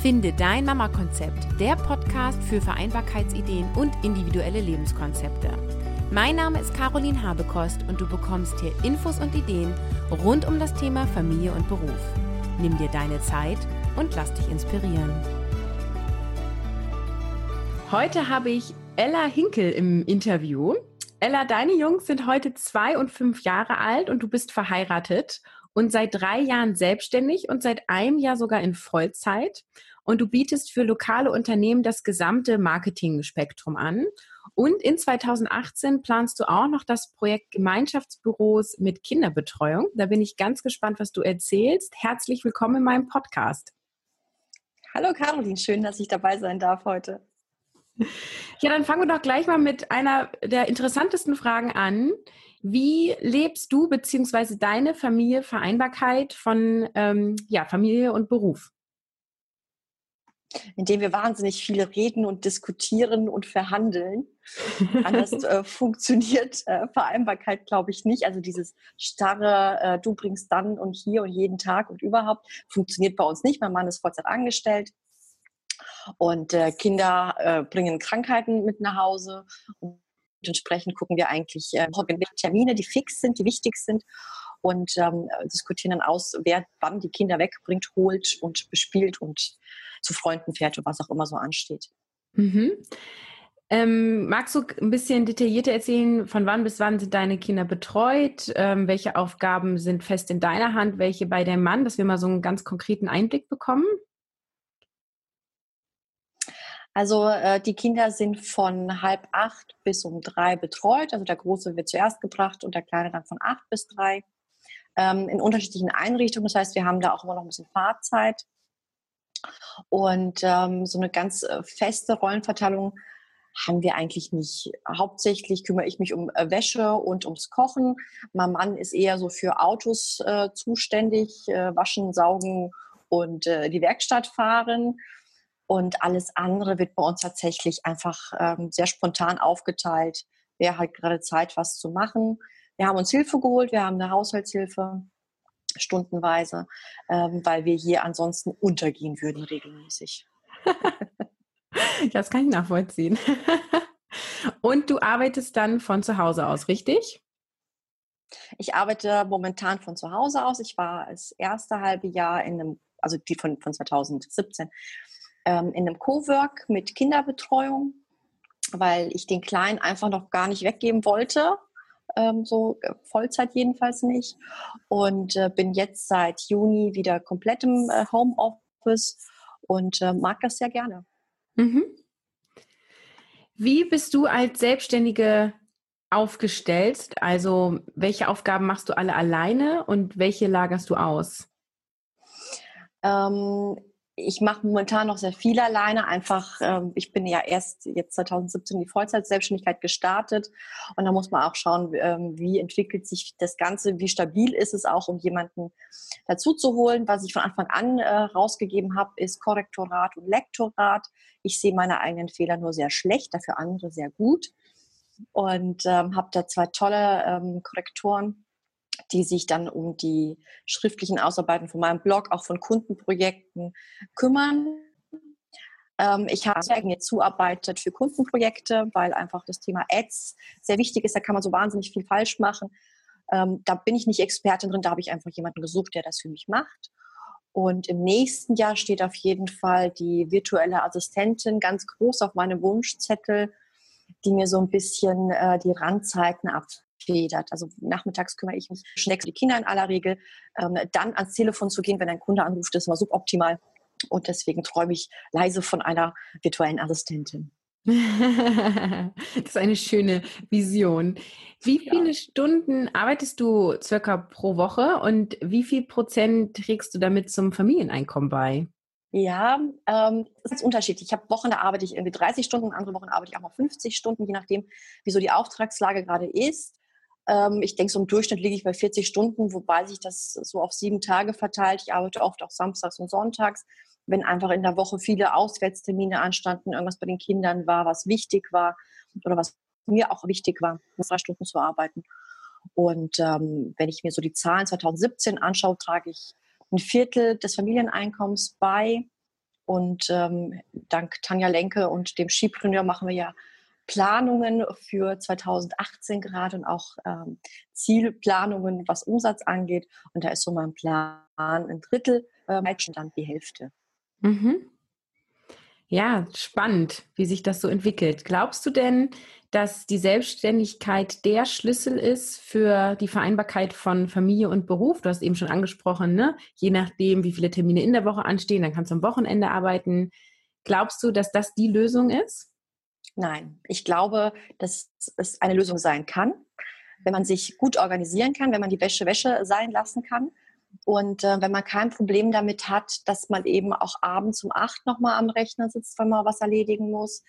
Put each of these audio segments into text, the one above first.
Finde dein Mama-Konzept, der Podcast für Vereinbarkeitsideen und individuelle Lebenskonzepte. Mein Name ist Caroline Habekost und du bekommst hier Infos und Ideen rund um das Thema Familie und Beruf. Nimm dir deine Zeit und lass dich inspirieren. Heute habe ich Ella Hinkel im Interview. Ella, deine Jungs sind heute zwei und fünf Jahre alt und du bist verheiratet und seit drei Jahren selbstständig und seit einem Jahr sogar in Vollzeit und du bietest für lokale Unternehmen das gesamte Marketing-Spektrum an. Und in 2018 planst du auch noch das Projekt Gemeinschaftsbüros mit Kinderbetreuung. Da bin ich ganz gespannt, was du erzählst. Herzlich willkommen in meinem Podcast. Hallo Caroline, schön, dass ich dabei sein darf heute. Ja, dann fangen wir doch gleich mal mit einer der interessantesten Fragen an. Wie lebst du bzw. deine Familie Vereinbarkeit von ähm, ja, Familie und Beruf? indem wir wahnsinnig viel reden und diskutieren und verhandeln. Anders äh, funktioniert äh, Vereinbarkeit, glaube ich, nicht. Also dieses starre, äh, du bringst dann und hier und jeden Tag und überhaupt, funktioniert bei uns nicht. Mein Mann ist Vollzeit angestellt und äh, Kinder äh, bringen Krankheiten mit nach Hause. Und entsprechend gucken wir eigentlich äh, Termine, die fix sind, die wichtig sind und ähm, diskutieren dann aus, wer wann die Kinder wegbringt, holt und bespielt und zu Freunden fährt und was auch immer so ansteht. Mhm. Ähm, magst du ein bisschen detaillierter erzählen, von wann bis wann sind deine Kinder betreut? Ähm, welche Aufgaben sind fest in deiner Hand, welche bei deinem Mann, dass wir mal so einen ganz konkreten Einblick bekommen? Also äh, die Kinder sind von halb acht bis um drei betreut. Also der Große wird zuerst gebracht und der Kleine dann von acht bis drei ähm, in unterschiedlichen Einrichtungen. Das heißt, wir haben da auch immer noch ein bisschen Fahrzeit. Und ähm, so eine ganz äh, feste Rollenverteilung haben wir eigentlich nicht. Hauptsächlich kümmere ich mich um äh, Wäsche und ums Kochen. Mein Mann ist eher so für Autos äh, zuständig, äh, waschen, saugen und äh, die Werkstatt fahren. Und alles andere wird bei uns tatsächlich einfach ähm, sehr spontan aufgeteilt. Wer hat gerade Zeit, was zu machen? Wir haben uns Hilfe geholt, wir haben eine Haushaltshilfe stundenweise, ähm, weil wir hier ansonsten untergehen würden regelmäßig. das kann ich nachvollziehen. Und du arbeitest dann von zu Hause aus, richtig? Ich arbeite momentan von zu Hause aus. Ich war das erste halbe Jahr in einem, also die von, von 2017, ähm, in einem Cowork mit Kinderbetreuung, weil ich den Kleinen einfach noch gar nicht weggeben wollte ähm, so äh, Vollzeit jedenfalls nicht. Und äh, bin jetzt seit Juni wieder komplett im äh, Homeoffice und äh, mag das sehr gerne. Mhm. Wie bist du als Selbstständige aufgestellt? Also welche Aufgaben machst du alle alleine und welche lagerst du aus? Ähm, ich mache momentan noch sehr viel alleine. Einfach, ähm, ich bin ja erst jetzt 2017 die Vollzeitselbstständigkeit gestartet und da muss man auch schauen, ähm, wie entwickelt sich das Ganze, wie stabil ist es auch, um jemanden dazu zu holen. Was ich von Anfang an äh, rausgegeben habe, ist Korrektorat und Lektorat. Ich sehe meine eigenen Fehler nur sehr schlecht, dafür andere sehr gut und ähm, habe da zwei tolle ähm, Korrektoren die sich dann um die schriftlichen Ausarbeiten von meinem Blog, auch von Kundenprojekten kümmern. Ähm, ich habe jetzt zuarbeitet für Kundenprojekte, weil einfach das Thema Ads sehr wichtig ist. Da kann man so wahnsinnig viel falsch machen. Ähm, da bin ich nicht Expertin drin, da habe ich einfach jemanden gesucht, der das für mich macht. Und im nächsten Jahr steht auf jeden Fall die virtuelle Assistentin ganz groß auf meinem Wunschzettel, die mir so ein bisschen äh, die Randzeiten ab abfedert. Also nachmittags kümmere ich mich schnell um die Kinder in aller Regel. Ähm, dann ans Telefon zu gehen, wenn ein Kunde anruft, ist immer suboptimal. Und deswegen träume ich leise von einer virtuellen Assistentin. das ist eine schöne Vision. Wie viele ja. Stunden arbeitest du circa pro Woche und wie viel Prozent trägst du damit zum Familieneinkommen bei? Ja, ähm, das ist unterschiedlich. Ich habe Wochen, da arbeite ich irgendwie 30 Stunden, andere Wochen arbeite ich auch mal 50 Stunden, je nachdem, wieso die Auftragslage gerade ist. Ähm, ich denke, so im Durchschnitt liege ich bei 40 Stunden, wobei sich das so auf sieben Tage verteilt. Ich arbeite oft auch samstags und sonntags, wenn einfach in der Woche viele Auswärtstermine anstanden, irgendwas bei den Kindern war, was wichtig war oder was mir auch wichtig war, drei Stunden zu arbeiten. Und ähm, wenn ich mir so die Zahlen 2017 anschaue, trage ich ein Viertel des Familieneinkommens bei. Und ähm, dank Tanja Lenke und dem Skipreneur machen wir ja Planungen für 2018 gerade und auch ähm, Zielplanungen, was Umsatz angeht. Und da ist so mein Plan ein Drittel, äh, dann die Hälfte. Mhm. Ja, spannend, wie sich das so entwickelt. Glaubst du denn, dass die Selbstständigkeit der Schlüssel ist für die Vereinbarkeit von Familie und Beruf? Du hast eben schon angesprochen, ne? je nachdem, wie viele Termine in der Woche anstehen, dann kannst du am Wochenende arbeiten. Glaubst du, dass das die Lösung ist? Nein, ich glaube, dass es eine Lösung sein kann, wenn man sich gut organisieren kann, wenn man die Wäsche Wäsche sein lassen kann und äh, wenn man kein Problem damit hat, dass man eben auch abends um acht nochmal am Rechner sitzt, wenn man was erledigen muss.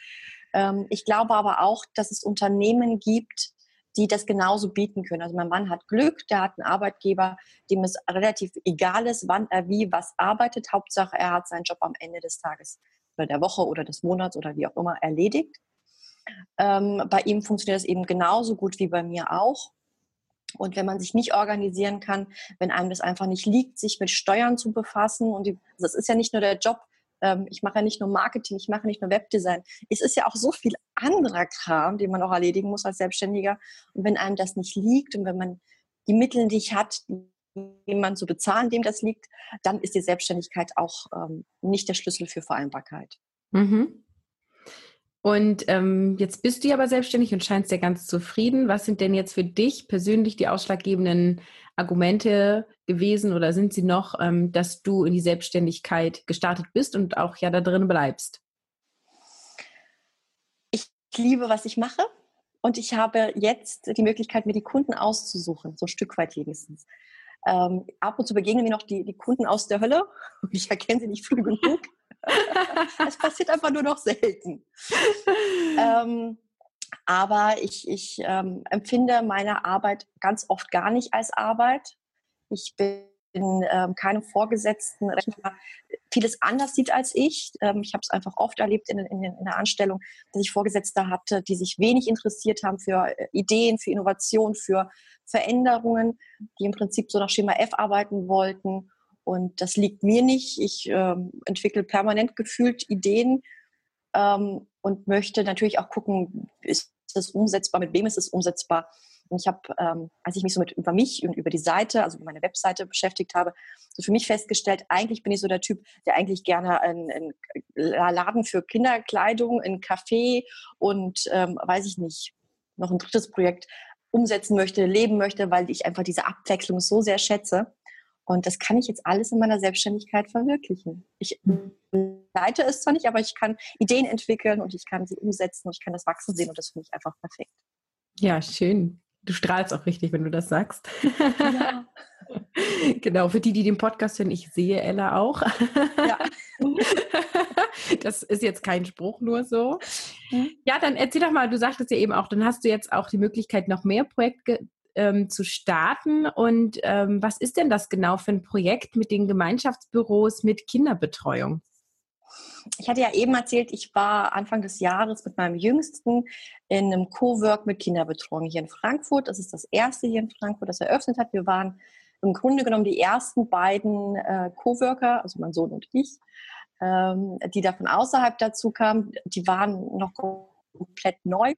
Ähm, ich glaube aber auch, dass es Unternehmen gibt, die das genauso bieten können. Also mein Mann hat Glück, der hat einen Arbeitgeber, dem es relativ egal ist, wann er wie was arbeitet. Hauptsache, er hat seinen Job am Ende des Tages oder der Woche oder des Monats oder wie auch immer erledigt. Ähm, bei ihm funktioniert das eben genauso gut wie bei mir auch. Und wenn man sich nicht organisieren kann, wenn einem das einfach nicht liegt, sich mit Steuern zu befassen, und die, also das ist ja nicht nur der Job, ähm, ich mache ja nicht nur Marketing, ich mache nicht nur Webdesign. Es ist ja auch so viel anderer Kram, den man auch erledigen muss als Selbstständiger. Und wenn einem das nicht liegt und wenn man die Mittel nicht hat, jemand zu bezahlen, dem das liegt, dann ist die Selbstständigkeit auch ähm, nicht der Schlüssel für Vereinbarkeit. Mhm. Und ähm, jetzt bist du ja aber selbstständig und scheinst ja ganz zufrieden. Was sind denn jetzt für dich persönlich die ausschlaggebenden Argumente gewesen oder sind sie noch, ähm, dass du in die Selbstständigkeit gestartet bist und auch ja da drin bleibst? Ich liebe, was ich mache und ich habe jetzt die Möglichkeit, mir die Kunden auszusuchen, so ein Stück weit wenigstens. Ähm, ab und zu begegnen mir noch die, die Kunden aus der Hölle ich erkenne sie nicht früh genug. es passiert einfach nur noch selten. ähm, aber ich, ich ähm, empfinde meine Arbeit ganz oft gar nicht als Arbeit. Ich bin ähm, keinem Vorgesetzten Rechner vieles anders sieht als ich. Ähm, ich habe es einfach oft erlebt in, in, in, der Anstellung, dass ich Vorgesetzte hatte, die sich wenig interessiert haben für äh, Ideen, für Innovation, für Veränderungen, die im Prinzip so nach Schema F arbeiten wollten und das liegt mir nicht. Ich ähm, entwickle permanent gefühlt Ideen ähm, und möchte natürlich auch gucken, ist das umsetzbar, mit wem ist es umsetzbar. Und ich habe, ähm, als ich mich so mit über mich und über die Seite, also über meine Webseite beschäftigt habe, so für mich festgestellt, eigentlich bin ich so der Typ, der eigentlich gerne einen, Laden für Kinderkleidung, ein Café und ähm, weiß ich nicht, noch ein drittes Projekt umsetzen möchte, leben möchte, weil ich einfach diese Abwechslung so sehr schätze. Und das kann ich jetzt alles in meiner Selbstständigkeit verwirklichen. Ich leite es zwar nicht, aber ich kann Ideen entwickeln und ich kann sie umsetzen und ich kann das wachsen sehen und das finde ich einfach perfekt. Ja, schön. Du strahlst auch richtig, wenn du das sagst. Ja. genau, für die, die den Podcast hören, ich sehe Ella auch. Ja. das ist jetzt kein Spruch, nur so. Mhm. Ja, dann erzähl doch mal, du sagtest ja eben auch, dann hast du jetzt auch die Möglichkeit, noch mehr Projekte ähm, zu starten. Und ähm, was ist denn das genau für ein Projekt mit den Gemeinschaftsbüros mit Kinderbetreuung? Ich hatte ja eben erzählt, ich war Anfang des Jahres mit meinem Jüngsten in einem Cowork mit Kinderbetreuung hier in Frankfurt. Das ist das erste hier in Frankfurt, das eröffnet hat. Wir waren im Grunde genommen die ersten beiden äh, Coworker, also mein Sohn und ich, ähm, die da von außerhalb dazu kamen. Die waren noch komplett neu.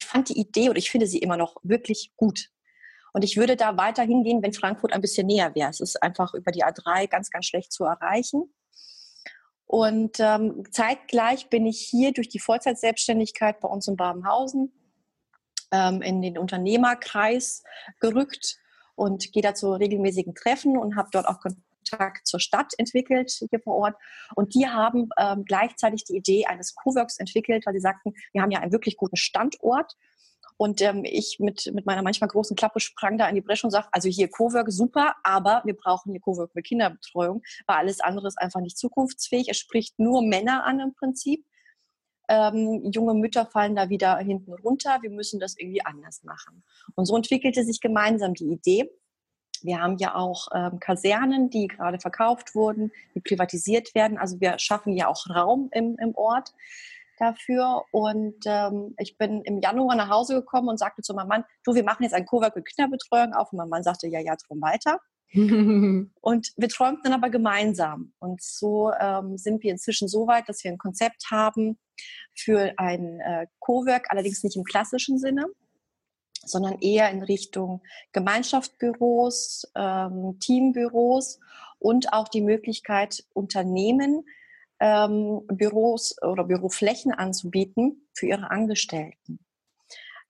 Ich fand die Idee oder ich finde sie immer noch wirklich gut. Und ich würde da weiterhin gehen, wenn Frankfurt ein bisschen näher wäre. Es ist einfach über die A3 ganz, ganz schlecht zu erreichen. Und ähm, zeitgleich bin ich hier durch die Vollzeitselbstständigkeit bei uns in Babenhausen ähm, in den Unternehmerkreis gerückt und gehe da zu regelmäßigen Treffen und habe dort auch Kontakt zur Stadt entwickelt hier vor Ort. Und die haben ähm, gleichzeitig die Idee eines Coworks entwickelt, weil sie sagten, wir haben ja einen wirklich guten Standort und ähm, ich mit, mit meiner manchmal großen Klappe sprang da in die Bresche und sagte, also hier Cowork super, aber wir brauchen hier Cowork mit Kinderbetreuung, weil alles andere ist einfach nicht zukunftsfähig. Es spricht nur Männer an im Prinzip. Ähm, junge Mütter fallen da wieder hinten runter. Wir müssen das irgendwie anders machen. Und so entwickelte sich gemeinsam die Idee. Wir haben ja auch ähm, Kasernen, die gerade verkauft wurden, die privatisiert werden. Also wir schaffen ja auch Raum im, im Ort dafür. Und ähm, ich bin im Januar nach Hause gekommen und sagte zu meinem Mann, du, wir machen jetzt ein Cowork mit Kinderbetreuung auf. Und mein Mann sagte, ja, ja, drum weiter. und wir träumten dann aber gemeinsam. Und so ähm, sind wir inzwischen so weit, dass wir ein Konzept haben für ein äh, Cowork, allerdings nicht im klassischen Sinne, sondern eher in Richtung Gemeinschaftsbüros, ähm, Teambüros und auch die Möglichkeit, Unternehmen ähm, Büros oder Büroflächen anzubieten für ihre Angestellten.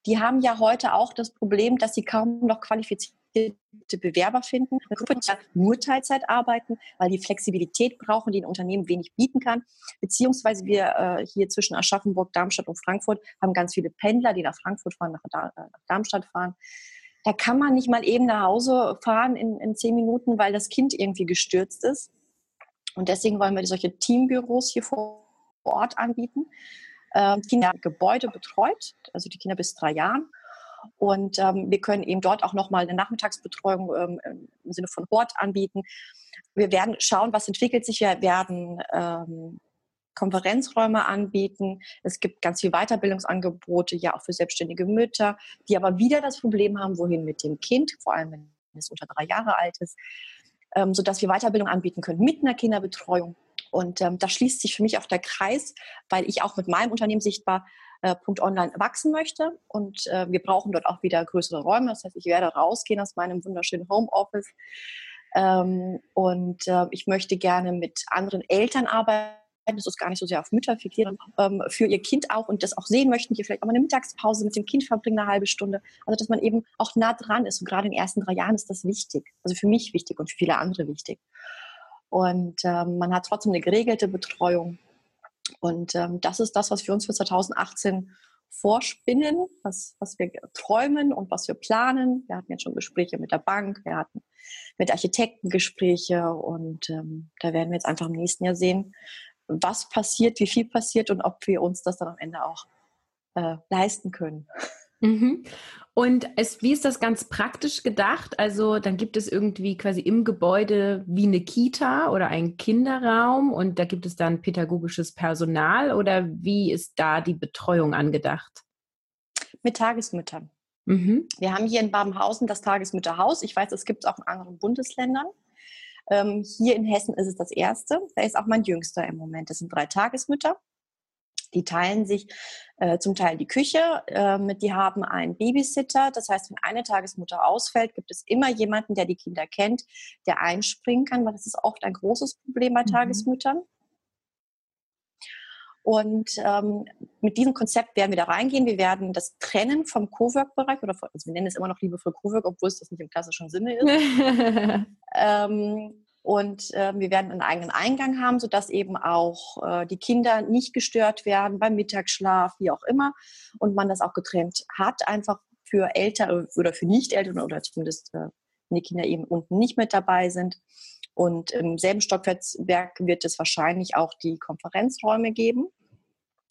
Die haben ja heute auch das Problem, dass sie kaum noch qualifizierte Bewerber finden. Wir können ja nur Teilzeit arbeiten, weil die Flexibilität brauchen, die ein Unternehmen wenig bieten kann. Beziehungsweise wir äh, hier zwischen Aschaffenburg, Darmstadt und Frankfurt haben ganz viele Pendler, die nach Frankfurt fahren, nach, äh, nach Darmstadt fahren. Da kann man nicht mal eben nach Hause fahren in, in zehn Minuten, weil das Kind irgendwie gestürzt ist. Und deswegen wollen wir solche Teambüros hier vor Ort anbieten. Ähm, Kinder Gebäude betreut, also die Kinder bis drei Jahren. Und ähm, wir können eben dort auch nochmal eine Nachmittagsbetreuung ähm, im Sinne von Hort anbieten. Wir werden schauen, was entwickelt sich. Wir werden ähm, Konferenzräume anbieten. Es gibt ganz viele Weiterbildungsangebote, ja auch für selbstständige Mütter, die aber wieder das Problem haben, wohin mit dem Kind, vor allem wenn es unter drei Jahre alt ist, ähm, sodass wir Weiterbildung anbieten können mit einer Kinderbetreuung. Und ähm, da schließt sich für mich auch der Kreis, weil ich auch mit meinem Unternehmen sichtbar äh, Punkt Online wachsen möchte. Und äh, wir brauchen dort auch wieder größere Räume. Das heißt, ich werde rausgehen aus meinem wunderschönen Homeoffice. Ähm, und äh, ich möchte gerne mit anderen Eltern arbeiten das ist gar nicht so sehr auf Mütter fixieren, ähm, für ihr Kind auch und das auch sehen möchten, hier vielleicht auch mal eine Mittagspause mit dem Kind verbringen, eine halbe Stunde. Also, dass man eben auch nah dran ist. Und gerade in den ersten drei Jahren ist das wichtig. Also für mich wichtig und für viele andere wichtig. Und ähm, man hat trotzdem eine geregelte Betreuung. Und ähm, das ist das, was wir uns für 2018 vorspinnen, was, was wir träumen und was wir planen. Wir hatten jetzt schon Gespräche mit der Bank, wir hatten mit Architekten Gespräche und ähm, da werden wir jetzt einfach im nächsten Jahr sehen, was passiert, wie viel passiert und ob wir uns das dann am Ende auch äh, leisten können. Mhm. Und es, wie ist das ganz praktisch gedacht? Also dann gibt es irgendwie quasi im Gebäude wie eine Kita oder einen Kinderraum und da gibt es dann pädagogisches Personal oder wie ist da die Betreuung angedacht? Mit Tagesmüttern. Mhm. Wir haben hier in Babenhausen das Tagesmütterhaus. Ich weiß, es gibt es auch in anderen Bundesländern. Ähm, hier in Hessen ist es das erste. Da ist auch mein Jüngster im Moment. Das sind drei Tagesmütter. Die teilen sich äh, zum Teil die Küche. Ähm, die haben einen Babysitter. Das heißt, wenn eine Tagesmutter ausfällt, gibt es immer jemanden, der die Kinder kennt, der einspringen kann, weil das ist oft ein großes Problem bei mhm. Tagesmüttern. Und ähm, mit diesem Konzept werden wir da reingehen. Wir werden das trennen vom Cowork-Bereich oder von, also wir nennen es immer noch liebevoll Cowork, obwohl es das nicht im klassischen Sinne ist. ähm, und äh, wir werden einen eigenen Eingang haben, sodass eben auch äh, die Kinder nicht gestört werden beim Mittagsschlaf, wie auch immer. Und man das auch getrennt hat, einfach für Eltern oder für Nicht-Eltern oder zumindest äh, wenn die Kinder eben unten nicht mit dabei sind. Und im selben Stockwerk wird es wahrscheinlich auch die Konferenzräume geben,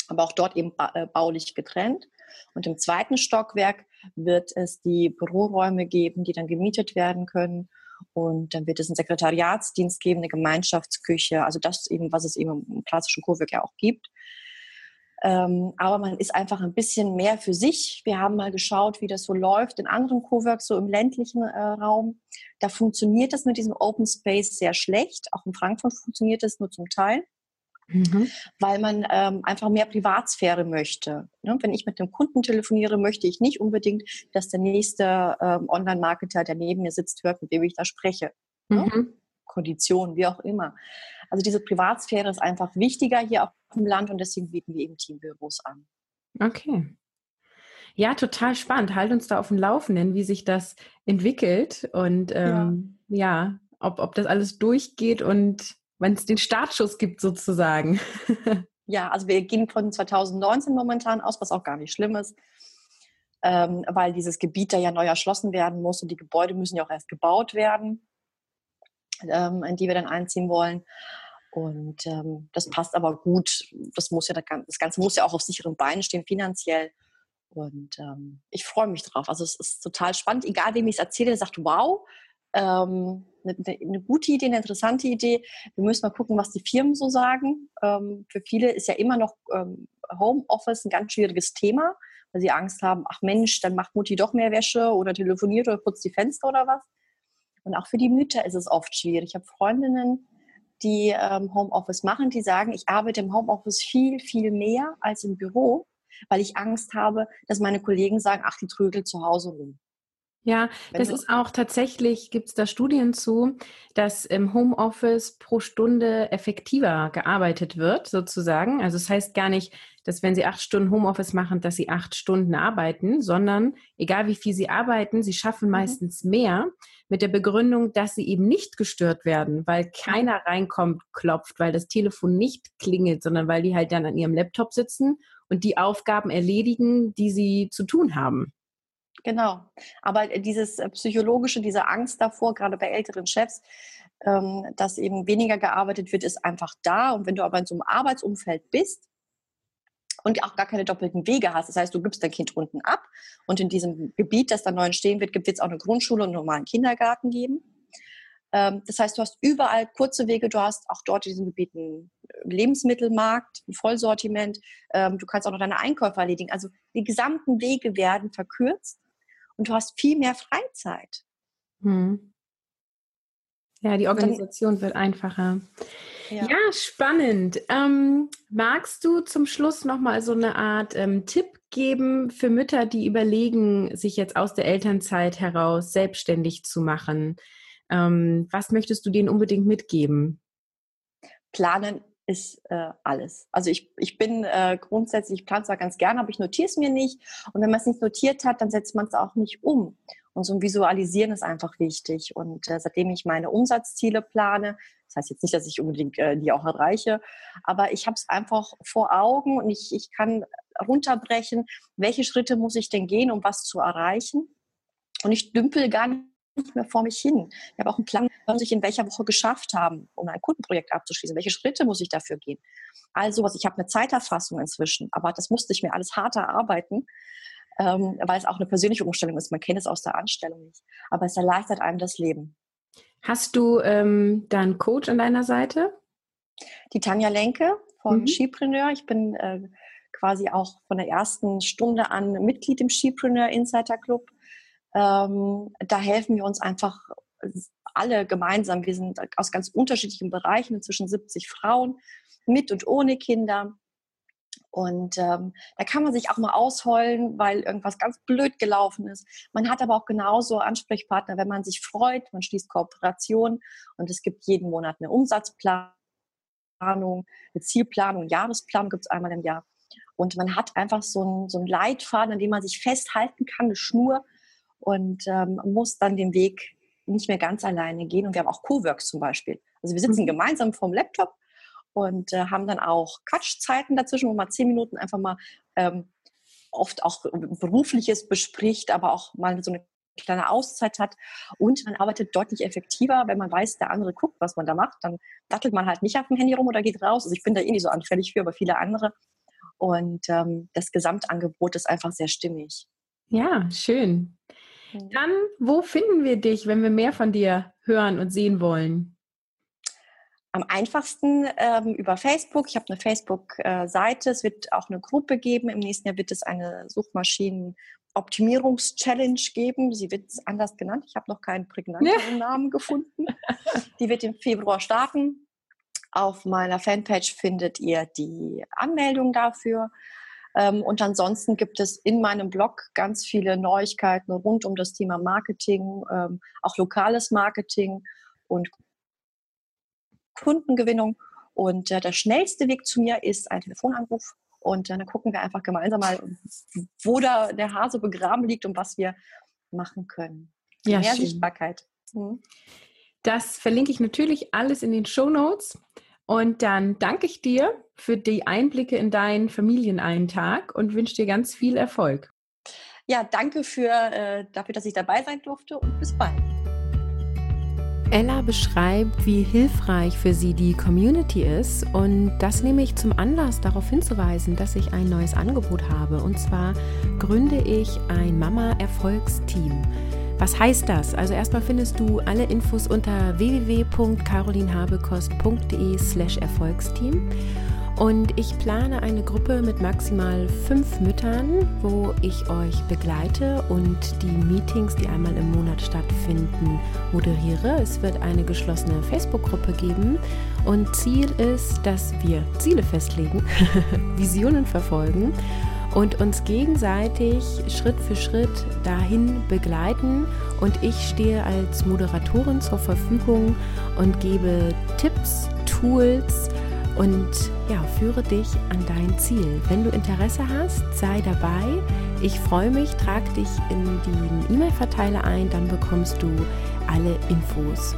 aber auch dort eben äh, baulich getrennt. Und im zweiten Stockwerk wird es die Büroräume geben, die dann gemietet werden können. Und dann wird es einen Sekretariatsdienst geben, eine Gemeinschaftsküche, also das eben, was es eben im klassischen Cowork ja auch gibt. Ähm, aber man ist einfach ein bisschen mehr für sich. Wir haben mal geschaut, wie das so läuft in anderen Coworks, so im ländlichen äh, Raum. Da funktioniert das mit diesem Open Space sehr schlecht. Auch in Frankfurt funktioniert das nur zum Teil. Mhm. Weil man ähm, einfach mehr Privatsphäre möchte. Ne? Wenn ich mit einem Kunden telefoniere, möchte ich nicht unbedingt, dass der nächste ähm, Online-Marketer, der neben mir sitzt, hört, mit dem ich da spreche. Ne? Mhm. Konditionen, wie auch immer. Also diese Privatsphäre ist einfach wichtiger hier auf dem Land und deswegen bieten wir eben Teambüros an. Okay. Ja, total spannend. Halt uns da auf dem Laufenden, wie sich das entwickelt und ähm, ja. ja, ob, ob das alles durchgeht und wenn es den Startschuss gibt sozusagen. ja, also wir gehen von 2019 momentan aus, was auch gar nicht schlimm ist, ähm, weil dieses Gebiet da ja neu erschlossen werden muss und die Gebäude müssen ja auch erst gebaut werden ähm, in die wir dann einziehen wollen. Und ähm, das passt aber gut. Das muss ja das Ganze muss ja auch auf sicheren Beinen stehen finanziell. Und ähm, ich freue mich drauf. Also es ist total spannend. Egal wem ich es erzähle, der sagt, wow, ähm, eine, eine, gute Idee, eine interessante Idee. Wir müssen mal gucken, was die Firmen so sagen. Ähm, für viele ist ja immer noch ähm, Homeoffice ein ganz schwieriges Thema, weil sie Angst haben, ach Mensch, dann macht Mutti doch mehr Wäsche oder telefoniert oder putzt die Fenster oder was. Und auch für die Mütter ist es oft schwierig. Ich habe Freundinnen, die ähm, Homeoffice machen, die sagen, ich arbeite im Homeoffice viel, viel mehr als im Büro, weil ich Angst habe, dass meine Kollegen sagen, ach, die trödelt zu Hause rum. Ja, das ist auch tatsächlich, gibt es da Studien zu, dass im Homeoffice pro Stunde effektiver gearbeitet wird, sozusagen. Also es das heißt gar nicht, dass wenn Sie acht Stunden Homeoffice machen, dass Sie acht Stunden arbeiten, sondern egal wie viel Sie arbeiten, Sie schaffen mhm. meistens mehr mit der Begründung, dass Sie eben nicht gestört werden, weil keiner reinkommt, klopft, weil das Telefon nicht klingelt, sondern weil die halt dann an ihrem Laptop sitzen und die Aufgaben erledigen, die sie zu tun haben. Genau. Aber dieses äh, psychologische, diese Angst davor, gerade bei älteren Chefs, ähm, dass eben weniger gearbeitet wird, ist einfach da. Und wenn du aber in so einem Arbeitsumfeld bist und auch gar keine doppelten Wege hast, das heißt, du gibst dein Kind unten ab und in diesem Gebiet, das da neu entstehen wird, gibt es auch eine Grundschule und einen normalen Kindergarten geben. Ähm, das heißt, du hast überall kurze Wege, du hast auch dort in diesen Gebieten Lebensmittelmarkt, ein Vollsortiment, ähm, du kannst auch noch deine Einkäufe erledigen. Also die gesamten Wege werden verkürzt und du hast viel mehr Freizeit. Hm. Ja, die Organisation dann, wird einfacher. Ja, ja spannend. Ähm, magst du zum Schluss nochmal so eine Art ähm, Tipp geben für Mütter, die überlegen, sich jetzt aus der Elternzeit heraus selbstständig zu machen? Ähm, was möchtest du denen unbedingt mitgeben? Planen ist äh, alles. Also ich, ich bin äh, grundsätzlich, ich plane zwar ganz gerne, aber ich notiere es mir nicht. Und wenn man es nicht notiert hat, dann setzt man es auch nicht um. Und so ein Visualisieren ist einfach wichtig. Und äh, seitdem ich meine Umsatzziele plane, das heißt jetzt nicht, dass ich unbedingt äh, die auch erreiche, aber ich habe es einfach vor Augen und ich, ich kann runterbrechen, welche Schritte muss ich denn gehen, um was zu erreichen. Und ich dümpel gar nicht nicht mehr vor mich hin. Ich habe auch einen Plan, was ich in welcher Woche geschafft haben, um ein Kundenprojekt abzuschließen. Welche Schritte muss ich dafür gehen? Also was. Ich habe eine Zeiterfassung inzwischen, aber das musste ich mir alles hart erarbeiten, ähm, weil es auch eine persönliche Umstellung ist. Man kennt es aus der Anstellung nicht. Aber es erleichtert einem das Leben. Hast du ähm, da einen Coach an deiner Seite? Die Tanja Lenke von mhm. Skipreneur. Ich bin äh, quasi auch von der ersten Stunde an Mitglied im Skipreneur Insider Club. Ähm, da helfen wir uns einfach alle gemeinsam. Wir sind aus ganz unterschiedlichen Bereichen, inzwischen 70 Frauen, mit und ohne Kinder. Und ähm, da kann man sich auch mal ausheulen, weil irgendwas ganz blöd gelaufen ist. Man hat aber auch genauso Ansprechpartner, wenn man sich freut, man schließt Kooperation und es gibt jeden Monat eine Umsatzplanung, eine Zielplanung, Jahresplanung gibt es einmal im Jahr. Und man hat einfach so einen, so einen Leitfaden, an dem man sich festhalten kann, eine Schnur, und ähm, muss dann den Weg nicht mehr ganz alleine gehen. Und wir haben auch Coworks zum Beispiel. Also wir sitzen mhm. gemeinsam vorm Laptop und äh, haben dann auch Quatschzeiten dazwischen, wo man zehn Minuten einfach mal ähm, oft auch berufliches bespricht, aber auch mal so eine kleine Auszeit hat und man arbeitet deutlich effektiver, wenn man weiß, der andere guckt, was man da macht, dann dattelt man halt nicht auf dem Handy rum oder geht raus. Also ich bin da eh nicht so anfällig für, aber viele andere. Und ähm, das Gesamtangebot ist einfach sehr stimmig. Ja, schön. Dann, wo finden wir dich, wenn wir mehr von dir hören und sehen wollen? Am einfachsten ähm, über Facebook. Ich habe eine Facebook-Seite. Es wird auch eine Gruppe geben. Im nächsten Jahr wird es eine Suchmaschinen-Optimierungs-Challenge geben. Sie wird anders genannt. Ich habe noch keinen prägnanteren Namen gefunden. Die wird im Februar starten. Auf meiner Fanpage findet ihr die Anmeldung dafür. Ähm, und ansonsten gibt es in meinem Blog ganz viele Neuigkeiten rund um das Thema Marketing, ähm, auch lokales Marketing und Kundengewinnung. Und äh, der schnellste Weg zu mir ist ein Telefonanruf. Und dann gucken wir einfach gemeinsam mal, wo da der Hase begraben liegt und was wir machen können. Ja, Mehr schön. Sichtbarkeit. Mhm. Das verlinke ich natürlich alles in den Show Notes. Und dann danke ich dir für die Einblicke in deinen Familienalltag und wünsche dir ganz viel Erfolg. Ja, danke für, äh, dafür, dass ich dabei sein durfte und bis bald. Ella beschreibt, wie hilfreich für sie die Community ist und das nehme ich zum Anlass, darauf hinzuweisen, dass ich ein neues Angebot habe. Und zwar gründe ich ein Mama-Erfolgsteam. Was heißt das? Also erstmal findest du alle Infos unter www.carolinhabekost.de slash Erfolgsteam. Und ich plane eine Gruppe mit maximal fünf Müttern, wo ich euch begleite und die Meetings, die einmal im Monat stattfinden, moderiere. Es wird eine geschlossene Facebook-Gruppe geben und Ziel ist, dass wir Ziele festlegen, Visionen verfolgen und uns gegenseitig Schritt für Schritt dahin begleiten. Und ich stehe als Moderatorin zur Verfügung und gebe Tipps, Tools, und ja, führe dich an dein Ziel. Wenn du Interesse hast, sei dabei. Ich freue mich, trag dich in den E-Mail-Verteiler ein, dann bekommst du alle Infos.